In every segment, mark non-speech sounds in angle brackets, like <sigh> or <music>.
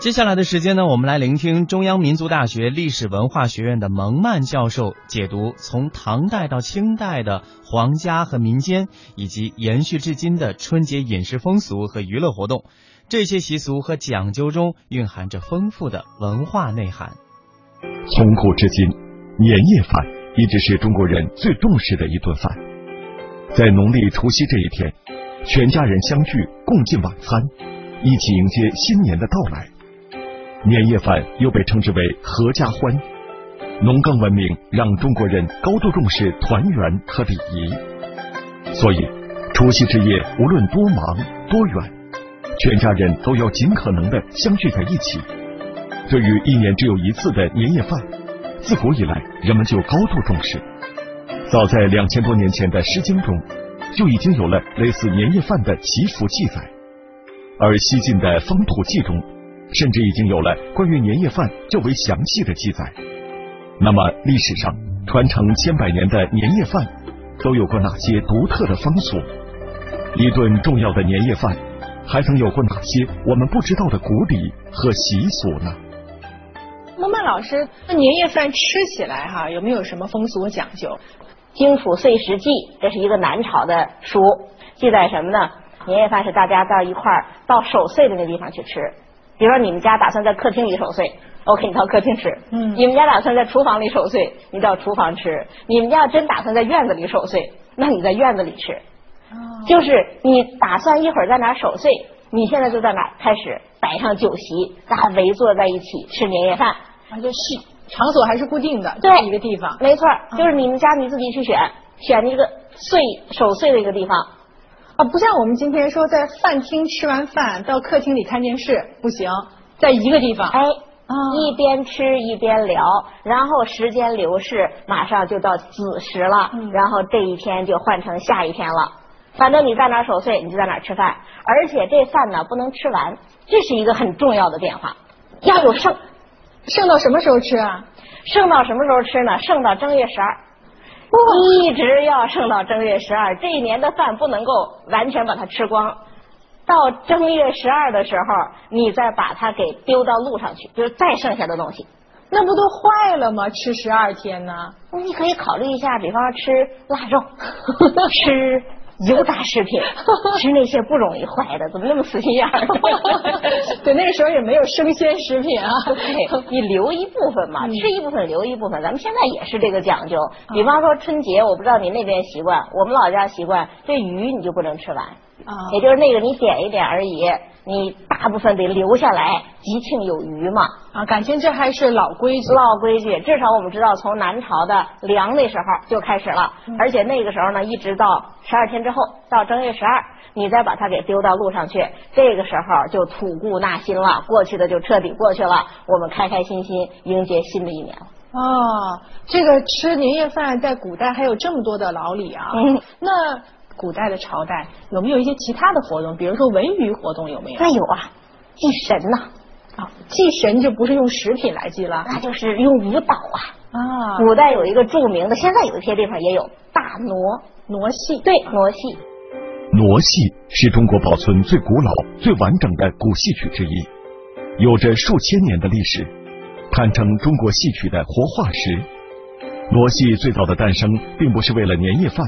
接下来的时间呢，我们来聆听中央民族大学历史文化学院的蒙曼教授解读从唐代到清代的皇家和民间，以及延续至今的春节饮食风俗和娱乐活动。这些习俗和讲究中蕴含着丰富的文化内涵。从古至今，年夜饭一直是中国人最重视的一顿饭。在农历除夕这一天，全家人相聚，共进晚餐，一起迎接新年的到来。年夜饭又被称之为“合家欢”，农耕文明让中国人高度重视团圆和礼仪，所以除夕之夜无论多忙多远，全家人都要尽可能的相聚在一起。对于一年只有一次的年夜饭，自古以来人们就高度重视。早在两千多年前的《诗经》中，就已经有了类似年夜饭的祈福记载，而西晋的《风土记》中。甚至已经有了关于年夜饭较为详细的记载。那么，历史上传承千百年的年夜饭都有过哪些独特的风俗？一顿重要的年夜饭还曾有过哪些我们不知道的古礼和习俗呢？孟曼老师，那年夜饭吃起来哈有没有什么风俗讲究？《荆楚岁时记》这是一个南朝的书，记载什么呢？年夜饭是大家到一块儿到守岁的那地方去吃。比如说你们家打算在客厅里守岁，OK，你到客厅吃。嗯。你们家打算在厨房里守岁，你到厨房吃。你们家真打算在院子里守岁，那你在院子里吃。哦。就是你打算一会儿在哪守岁，你现在就在哪开始摆上酒席，大家围坐在一起吃年夜饭。啊，就是场所还是固定的，对，一个地方。没错，就是你们家你自己去选，选一个岁守岁的一个地方。啊，不像我们今天说在饭厅吃完饭到客厅里看电视不行，在一个地方，哎，啊一边吃一边聊，然后时间流逝，马上就到子时了，然后这一天就换成下一天了。反正你在哪守岁，你就在哪吃饭，而且这饭呢不能吃完，这是一个很重要的变化，要有剩，剩到什么时候吃啊？剩到什么时候吃呢？剩到正月十二。一直要剩到正月十二，这一年的饭不能够完全把它吃光。到正月十二的时候，你再把它给丢到路上去，就是再剩下的东西，那不都坏了吗？吃十二天呢？那你可以考虑一下，比方说吃腊肉，<laughs> <laughs> 吃。油炸食品，<laughs> 吃那些不容易坏的，怎么那么死心眼儿？<laughs> 对，那个时候也没有生鲜食品啊。<laughs> 对，你留一部分嘛，吃一部分留一部分。咱们现在也是这个讲究。比方说春节，我不知道你那边习惯，我们老家习惯，这鱼你就不能吃完。啊，也就是那个你点一点而已，你大部分得留下来，吉庆有余嘛。啊，感情这还是老规矩，老规矩。至少我们知道，从南朝的梁那时候就开始了，而且那个时候呢，一直到十二天之后，到正月十二，你再把它给丢到路上去，这个时候就吐故纳新了，过去的就彻底过去了，我们开开心心迎接新的一年了。哦，这个吃年夜饭在古代还有这么多的老礼啊。嗯，那。古代的朝代有没有一些其他的活动？比如说文娱活动有没有？那有啊，祭神呐啊，祭神就不是用食品来祭了，那就是用舞蹈啊啊。古代有一个著名的，现在有一些地方也有大傩傩戏，对傩戏。傩戏是中国保存最古老、最完整的古戏曲之一，有着数千年的历史，堪称中国戏曲的活化石。傩戏最早的诞生，并不是为了年夜饭。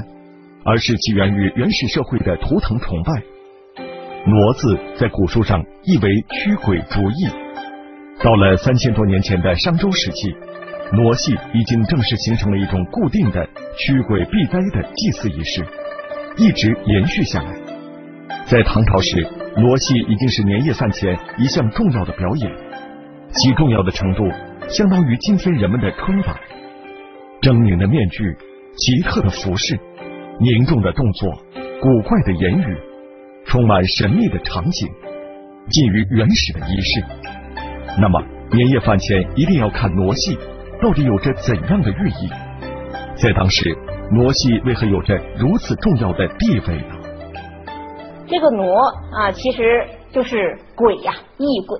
而是起源于原始社会的图腾崇拜。傩字在古书上意为驱鬼逐疫。到了三千多年前的商周时期，傩戏已经正式形成了一种固定的驱鬼避灾的祭祀仪式，一直延续下来。在唐朝时，傩戏已经是年夜饭前一项重要的表演，其重要的程度相当于今天人们的春晚。狰狞的面具，奇特的服饰。凝重的动作，古怪的言语，充满神秘的场景，近于原始的仪式。那么，年夜饭前一定要看傩戏，到底有着怎样的寓意？在当时，傩戏为何有着如此重要的地位呢？这个傩啊，其实就是鬼呀，异鬼。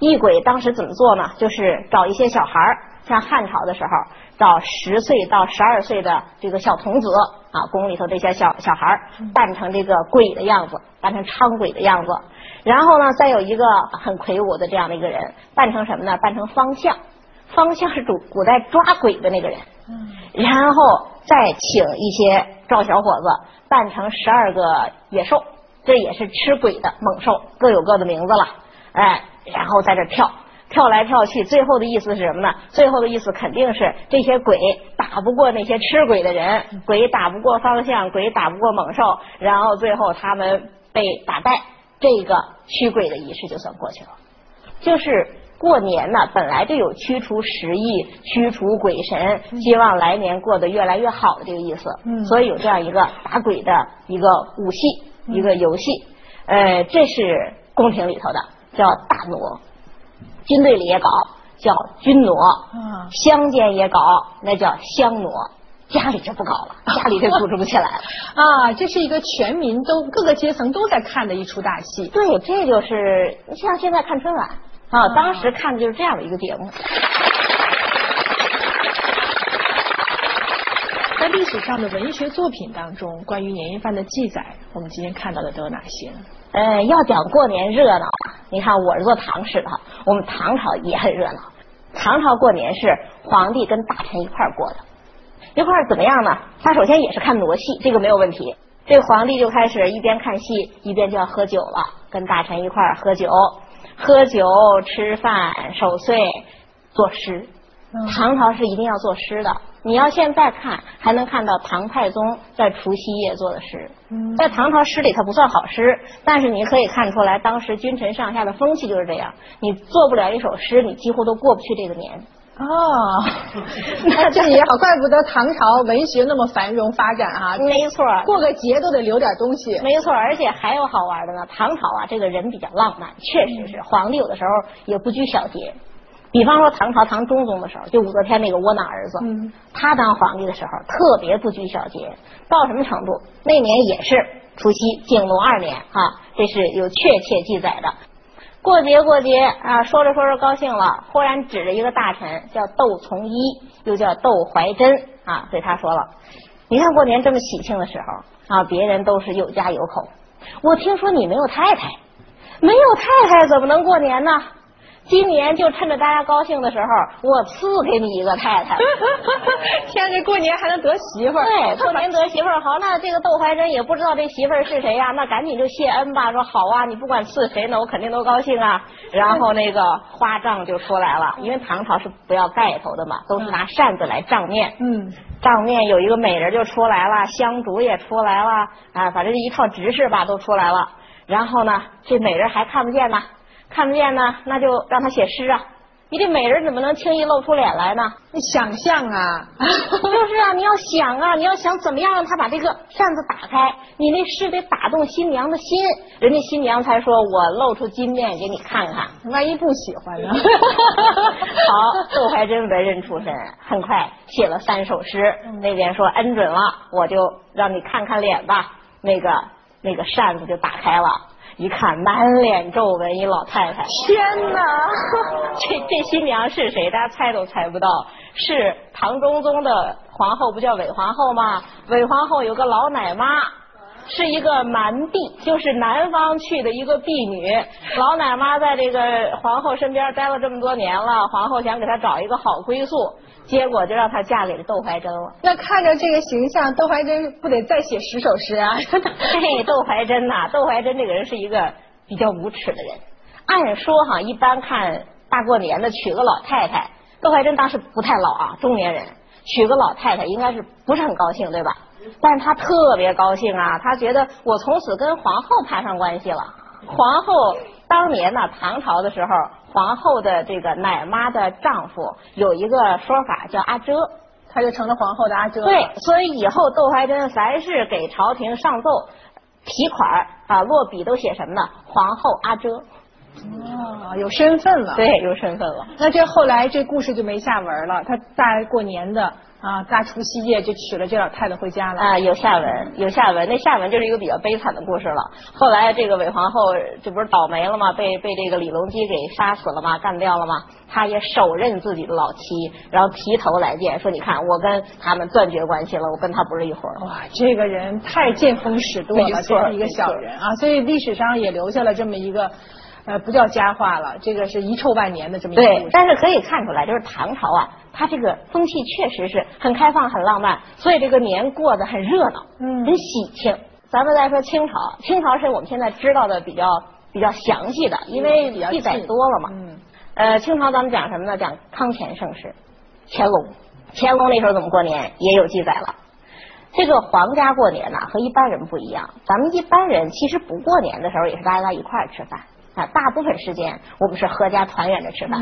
异鬼当时怎么做呢？就是找一些小孩儿，像汉朝的时候，找十岁到十二岁的这个小童子啊，宫里头这些小小孩儿扮成这个鬼的样子，扮成伥鬼的样子，然后呢，再有一个很魁梧的这样的一个人，扮成什么呢？扮成方向，方向是古古代抓鬼的那个人。嗯。然后再请一些壮小伙子扮成十二个野兽，这也是吃鬼的猛兽，各有各的名字了。哎，然后在这跳。跳来跳去，最后的意思是什么呢？最后的意思肯定是这些鬼打不过那些吃鬼的人，鬼打不过方向，鬼打不过猛兽，然后最后他们被打败，这个驱鬼的仪式就算过去了。就是过年呢，本来就有驱除食疫、驱除鬼神，希望来年过得越来越好的这个意思。嗯，所以有这样一个打鬼的一个武戏，一个游戏。呃，这是宫廷里头的，叫大傩。军队里也搞，叫军傩；乡间也搞，那叫乡傩。家里就不搞了，<laughs> 家里就组织不起来了。啊，这是一个全民都各个阶层都在看的一出大戏。对，这就是像现在看春晚啊，当时看的就是这样的一个节目。在历史上的文学作品当中，关于年夜饭的记载，我们今天看到的都有哪些呢？呃，要讲过年热闹，你看我是做唐史的，我们唐朝也很热闹。唐朝过年是皇帝跟大臣一块过的，一块怎么样呢？他首先也是看傩戏，这个没有问题。这皇帝就开始一边看戏，一边就要喝酒了，跟大臣一块喝酒，喝酒吃饭守岁作诗。唐朝是一定要作诗的。你要现在看，还能看到唐太宗在除夕夜做的诗。在唐朝诗里，它不算好诗，但是你可以看出来，当时君臣上下的风气就是这样。你做不了一首诗，你几乎都过不去这个年。哦，<laughs> 那这也好，怪不得唐朝文学那么繁荣发展啊。没错，过个节都得留点东西。没错，而且还有好玩的呢。唐朝啊，这个人比较浪漫，确实是皇帝有的时候也不拘小节。比方说唐朝唐中宗的时候，就武则天那个窝囊儿子，他当皇帝的时候特别不拘小节，到什么程度？那年也是除夕，景龙二年啊，这是有确切记载的。过节过节啊，说着说着高兴了，忽然指着一个大臣叫窦从一，又叫窦怀真啊，对他说了：“你看过年这么喜庆的时候啊，别人都是有家有口，我听说你没有太太，没有太太怎么能过年呢？”今年就趁着大家高兴的时候，我赐给你一个太太。<laughs> 天，这过年还能得媳妇儿？对，过年得媳妇儿好。那这个窦怀真也不知道这媳妇儿是谁呀，那赶紧就谢恩吧。说好啊，你不管赐谁呢，我肯定都高兴啊。然后那个花帐就出来了，因为唐朝是不要盖头的嘛，都是拿扇子来帐面。嗯，帐面有一个美人就出来了，香烛也出来了，啊，反正一套执事吧都出来了。然后呢，这美人还看不见呢。看不见呢，那就让他写诗啊！你这美人怎么能轻易露出脸来呢？你想象啊，<laughs> 就是啊，你要想啊，你要想怎么样让他把这个扇子打开，你那诗得打动新娘的心，人家新娘才说我露出金面给你看看。万一不喜欢呢？<laughs> 好，窦怀真文人出身，很快写了三首诗。那边说恩准了，我就让你看看脸吧。那个那个扇子就打开了。一看满脸皱纹，一老太太。天哪！<laughs> 这这新娘是谁？大家猜都猜不到，是唐中宗的皇后，不叫韦皇后吗？韦皇后有个老奶妈，是一个蛮婢，就是南方去的一个婢女。<laughs> 老奶妈在这个皇后身边待了这么多年了，皇后想给她找一个好归宿。结果就让她嫁给了窦怀真了。那看着这个形象，窦怀真不得再写十首诗啊？<laughs> 嘿，窦怀真呐，窦怀真这个人是一个比较无耻的人。按说哈，一般看大过年的娶个老太太，窦怀真当时不太老啊，中年人娶个老太太应该是不是很高兴对吧？但是他特别高兴啊，他觉得我从此跟皇后攀上关系了。皇后当年呢，唐朝的时候。皇后的这个奶妈的丈夫有一个说法叫阿遮，他就成了皇后的阿遮。对，所以以后窦怀真凡是给朝廷上奏提款啊，落笔都写什么呢？皇后阿遮。哦，有身份了。对，有身份了。那这后来这故事就没下文了。他大过年的啊，大除夕夜就娶了这老太太回家了。啊，有下文，有下文。那下文就是一个比较悲惨的故事了。后来这个韦皇后这不是倒霉了吗？被被这个李隆基给杀死了吗？干掉了吗？他也手刃自己的老妻，然后提头来见，说你看我跟他们断绝关系了，我跟他不是一伙儿。哇，这个人太见风使舵了，这是一个小人啊。所以历史上也留下了这么一个。呃，不叫佳话了，这个是遗臭万年的这么一个故事。对，但是可以看出来，就是唐朝啊，它这个风气确实是很开放、很浪漫，所以这个年过得很热闹，嗯，很喜庆。咱们再说清朝，清朝是我们现在知道的比较比较详细的，因为记载多了嘛。嗯。呃，清朝咱们讲什么呢？讲康乾盛世，乾隆，乾隆那时候怎么过年也有记载了。这个皇家过年呢和一般人不一样，咱们一般人其实不过年的时候也是大家在一块儿吃饭。啊，大部分时间我们是合家团圆着吃饭，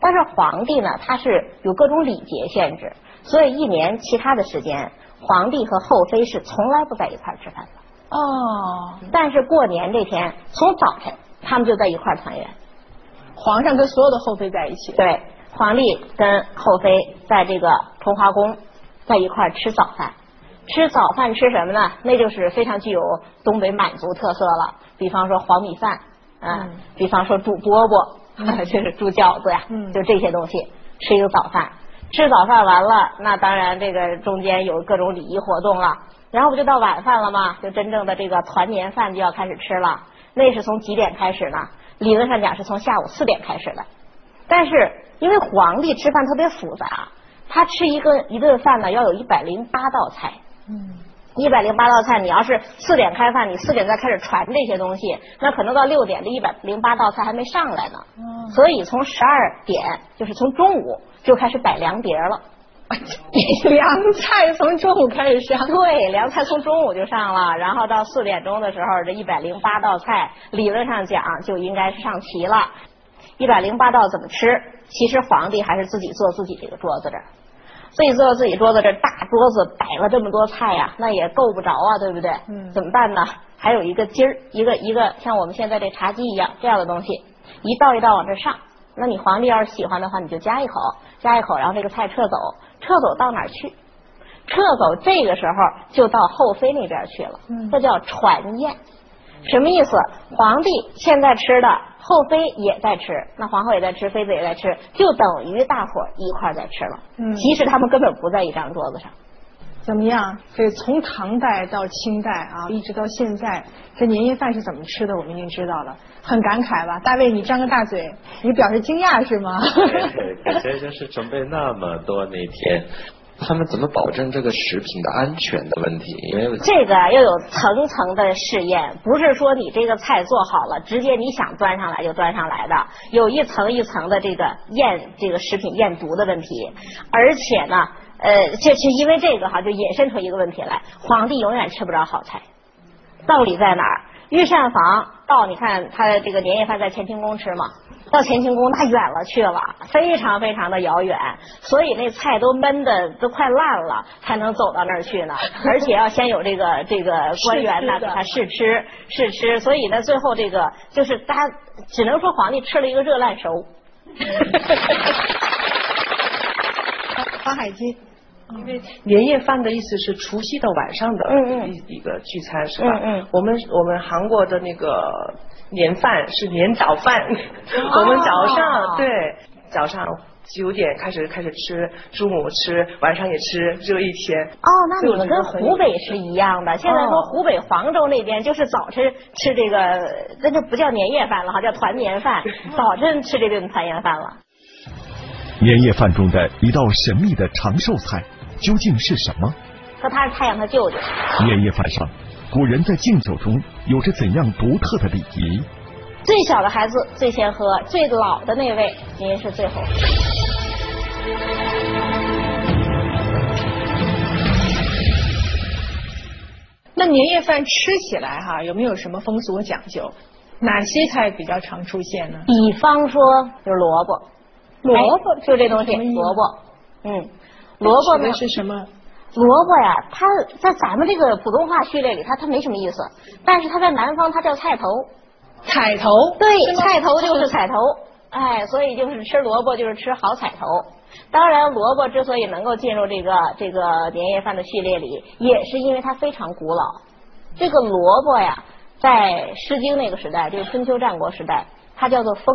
但是皇帝呢，他是有各种礼节限制，所以一年其他的时间，皇帝和后妃是从来不在一块吃饭的。哦，但是过年这天，从早晨他们就在一块团圆，皇上跟所有的后妃在一起。对，皇帝跟后妃在这个崇华宫在一块吃早饭，吃早饭吃什么呢？那就是非常具有东北满族特色了，比方说黄米饭。啊，比方说煮饽饽，<laughs> 就是煮饺子呀，就这些东西，吃一个早饭。吃早饭完了，那当然这个中间有各种礼仪活动了。然后不就到晚饭了吗？就真正的这个团年饭就要开始吃了。那是从几点开始呢？理论上讲是从下午四点开始的。但是因为皇帝吃饭特别复杂，他吃一个一顿饭呢要有一百零八道菜。嗯。一百零八道菜，你要是四点开饭，你四点再开始传这些东西，那可能到六点这一百零八道菜还没上来呢。所以从十二点，就是从中午就开始摆凉碟了。<laughs> 凉菜从中午开始上，对，凉菜从中午就上了，然后到四点钟的时候，这一百零八道菜理论上讲就应该是上齐了。一百零八道怎么吃？其实皇帝还是自己做自己这个桌子这儿。自己坐到自己桌子这大桌子摆了这么多菜呀，那也够不着啊，对不对？嗯。怎么办呢？还有一个鸡儿，一个一个像我们现在这茶几一样这样的东西，一道一道往这上。那你皇帝要是喜欢的话，你就夹一口，夹一口，然后这个菜撤走，撤走到哪儿去？撤走这个时候就到后妃那边去了。嗯。这叫传宴。什么意思？皇帝现在吃的。后妃也在吃，那皇后也在吃，妃子也在吃，就等于大伙一块在吃了。嗯，其实他们根本不在一张桌子上。怎么样？这从唐代到清代啊，一直到现在，这年夜饭是怎么吃的？我们已经知道了，很感慨吧？大卫，你张个大嘴，你表示惊讶是吗？对，对，就是准备那么多那天。他们怎么保证这个食品的安全的问题？因为这个要有层层的试验，不是说你这个菜做好了，直接你想端上来就端上来的，有一层一层的这个验这个食品验毒的问题。而且呢，呃，这是因为这个哈，就引申出一个问题来：皇帝永远吃不着好菜。道理在哪儿？御膳房到你看他这个年夜饭在乾清宫吃嘛。到乾清宫那远了去了，非常非常的遥远，所以那菜都闷的都快烂了，才能走到那儿去呢。<laughs> 而且要先有这个这个官员呢给他试吃试吃，所以呢最后这个就是大家只能说皇帝吃了一个热烂熟。<laughs> 花海鸡，因为年夜饭的意思是除夕的晚上的一一个聚餐是吧？嗯嗯。我们我们韩国的那个。年饭是年早饭，我们早上对早上九点开始开始吃，中午吃，晚上也吃，就一天。哦，那你们跟湖北是一样的。现在说湖北黄州那边就是早晨吃这个，那就不叫年夜饭了哈，叫团年饭。<laughs> 早晨吃这顿团年饭了。年夜饭中的一道神秘的长寿菜究竟是什么？说他是太阳他舅舅。年夜饭上。古人在敬酒中有着怎样独特的礼仪？最小的孩子最先喝，最老的那位您是最后。那年夜饭吃起来哈，有没有什么风俗讲究？哪些菜比较常出现呢？比方说，就是萝卜，萝卜就这东西，萝卜，嗯，萝卜呢是什么？萝卜呀，它在咱们这个普通话序列里，它它没什么意思，但是它在南方它叫菜头。彩头，对，菜头就是彩头，哎，所以就是吃萝卜就是吃好彩头。当然，萝卜之所以能够进入这个这个年夜饭的序列里，也是因为它非常古老。这个萝卜呀，在《诗经》那个时代，就是春秋战国时代，它叫做风。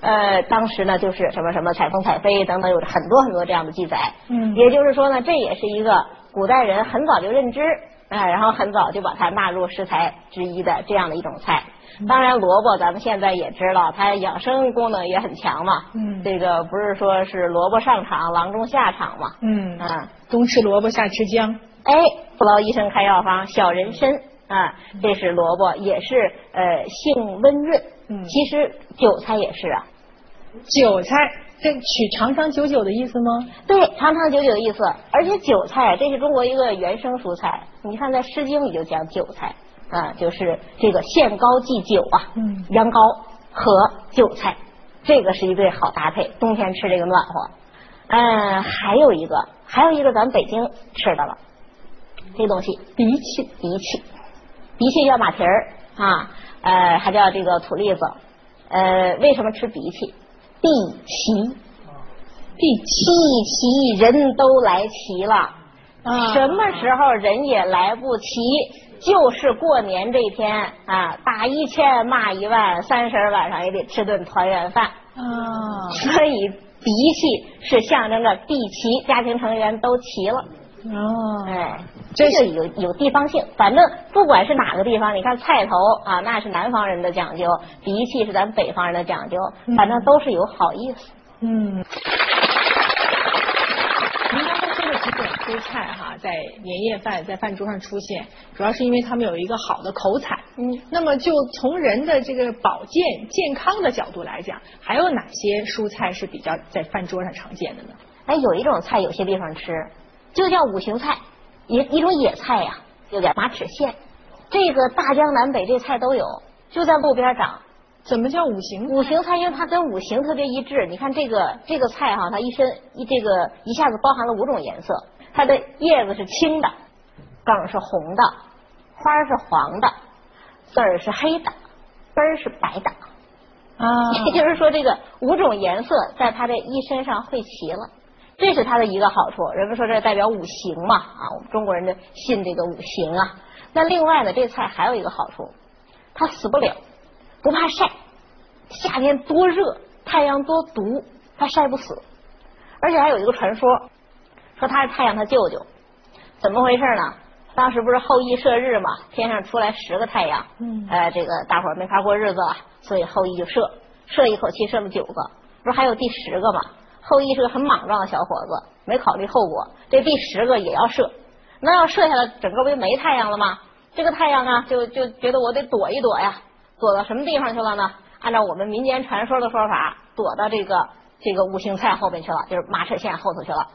呃，当时呢，就是什么什么采风采飞等等，有很多很多这样的记载。嗯，也就是说呢，这也是一个古代人很早就认知，哎，然后很早就把它纳入食材之一的这样的一种菜。当然，萝卜咱们现在也知道，它养生功能也很强嘛。嗯，这个不是说是萝卜上场，郎中下场嘛。嗯啊，冬吃萝卜，夏吃姜。哎，不劳医生开药方，小人参啊，这是萝卜，也是呃性温润。嗯其实韭菜也是啊。韭菜，这取长长久久的意思吗？对，长长久久的意思。而且韭菜，这是中国一个原生蔬菜。你看，在《诗经》里就讲韭菜啊，就是这个献高祭酒啊，嗯羊羔和韭菜，这个是一对好搭配，冬天吃这个暖和。嗯，还有一个，还有一个咱们北京吃的了，这东西荸荠，荸荠，荸荠叫马蹄儿啊，呃，还叫这个土栗子。呃，为什么吃荸荠？避奇，荸避奇，人都来齐了。啊什么时候人也来不齐？就是过年这天啊，打一千骂一万，三十晚上也得吃顿团圆饭。啊，所以荸荠是象征着地齐，家庭成员都齐了。哦，哎，这个有有地方性，反正不管是哪个地方，你看菜头啊，那是南方人的讲究；鼻涕是咱北方人的讲究，反正都是有好意思。嗯。您刚才说的几种蔬菜哈，在年夜饭在饭桌上出现，主要是因为他们有一个好的口彩。嗯，那么就从人的这个保健健康的角度来讲，还有哪些蔬菜是比较在饭桌上常见的呢？哎，有一种菜有些地方吃，就叫五行菜，一一种野菜呀、就叫马齿苋。这个大江南北这菜都有，就在路边长。怎么叫五行？五行菜，因为它跟五行特别一致。你看这个这个菜哈，它一身一这个一下子包含了五种颜色。它的叶子是青的，梗是红的，花是黄的，籽儿是黑的，根儿是白的。啊 <laughs> 也就是说，这个五种颜色在它这一身上汇齐了，这是它的一个好处。人们说这代表五行嘛，啊，我们中国人就信这个五行啊。那另外呢，这菜还有一个好处，它死不了，不怕晒。夏天多热，太阳多毒，它晒不死。而且还有一个传说，说它是太阳他舅舅，怎么回事呢？当时不是后羿射日嘛，天上出来十个太阳，嗯呃，这个大伙儿没法过日子了，所以后羿就射，射一口气射了九个，不是还有第十个吗？后羿是个很莽撞的小伙子，没考虑后果，这第十个也要射，那要射下来，整个不就没太阳了吗？这个太阳啊，就就觉得我得躲一躲呀，躲到什么地方去了呢？按照我们民间传说的说法，躲到这个这个五行菜后边去了，就是马齿苋后头去了。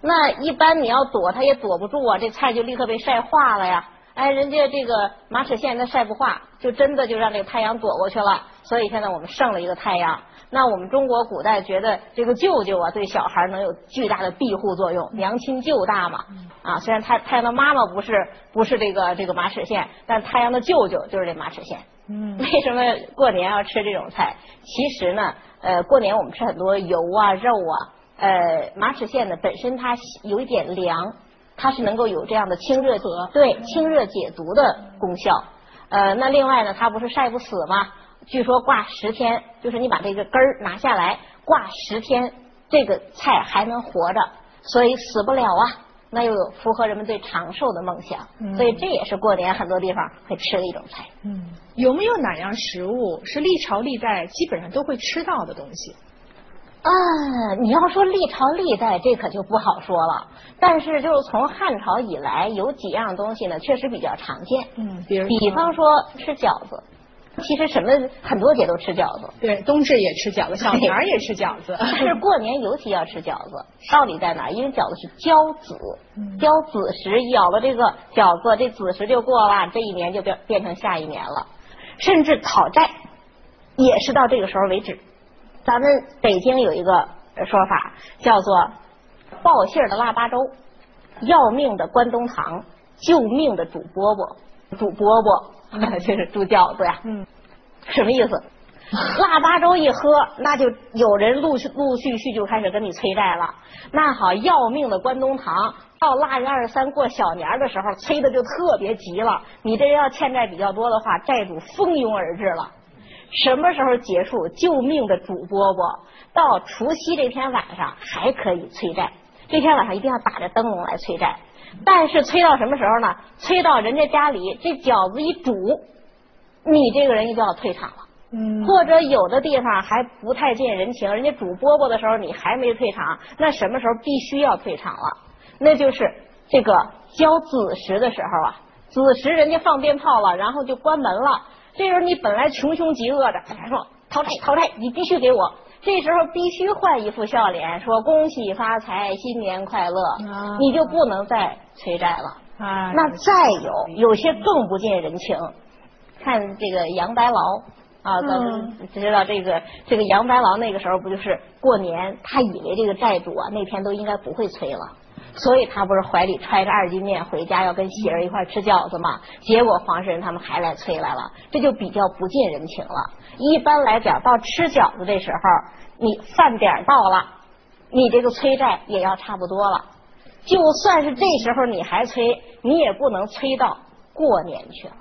那一般你要躲，它也躲不住啊，这菜就立刻被晒化了呀。哎，人家这个马齿苋它晒不化，就真的就让这个太阳躲过去了。所以现在我们剩了一个太阳。那我们中国古代觉得这个舅舅啊，对小孩能有巨大的庇护作用，娘亲舅大嘛。啊，虽然太太阳的妈妈不是不是这个这个马齿苋，但太阳的舅舅就是这马齿苋。嗯 <laughs> 为什么过年要吃这种菜？其实呢，呃，过年我们吃很多油啊、肉啊，呃，马齿苋呢本身它有一点凉，它是能够有这样的清热对清热解毒的功效。呃，那另外呢，它不是晒不死吗？据说挂十天，就是你把这个根儿拿下来，挂十天，这个菜还能活着，所以死不了啊。那又有符合人们对长寿的梦想，嗯所以这也是过年很多地方会吃的一种菜。嗯，有没有哪样食物是历朝历代基本上都会吃到的东西？啊，你要说历朝历代，这可就不好说了。但是就是从汉朝以来，有几样东西呢，确实比较常见。嗯，比如比方说吃饺子，其实什么很多节都吃饺子，对，冬至也吃饺子，小年儿也吃饺子。但是过年尤其要吃饺子，道理在哪儿？因为饺子是交子，嗯交子时咬了这个饺子，这子时就过了，这一年就变变成下一年了。甚至讨债也是到这个时候为止。咱们北京有一个说法叫做报信儿的腊八粥，要命的关东糖，救命的煮饽饽，煮饽饽 <laughs> 就是煮饺子呀。嗯，什么意思？<laughs> 腊八粥一喝，那就有人陆续陆续续就开始跟你催债了。那好，要命的关东糖，到腊月二十三过小年的时候，催的就特别急了。你这人要欠债比较多的话，债主蜂拥而至了。什么时候结束？救命的主饽饽，到除夕这天晚上还可以催债。这天晚上一定要打着灯笼来催债。但是催到什么时候呢？催到人家家里这饺子一煮，你这个人就要退场了。嗯，或者有的地方还不太见人情，人家煮饽饽的时候你还没退场，那什么时候必须要退场了？那就是这个交子时的时候啊，子时人家放鞭炮了，然后就关门了。这时候你本来穷凶极恶的，他说讨债讨债，你必须给我。这时候必须换一副笑脸，说恭喜发财，新年快乐，你就不能再催债了。啊那再有有些更不近人情，看这个杨白劳啊，咱们知道这个这个杨白劳那个时候不就是过年，他以为这个债主啊那天都应该不会催了。所以他不是怀里揣着二斤面回家要跟喜儿一块吃饺子吗？结果黄世仁他们还来催来了，这就比较不近人情了。一般来讲，到吃饺子这时候，你饭点到了，你这个催债也要差不多了。就算是这时候你还催，你也不能催到过年去了。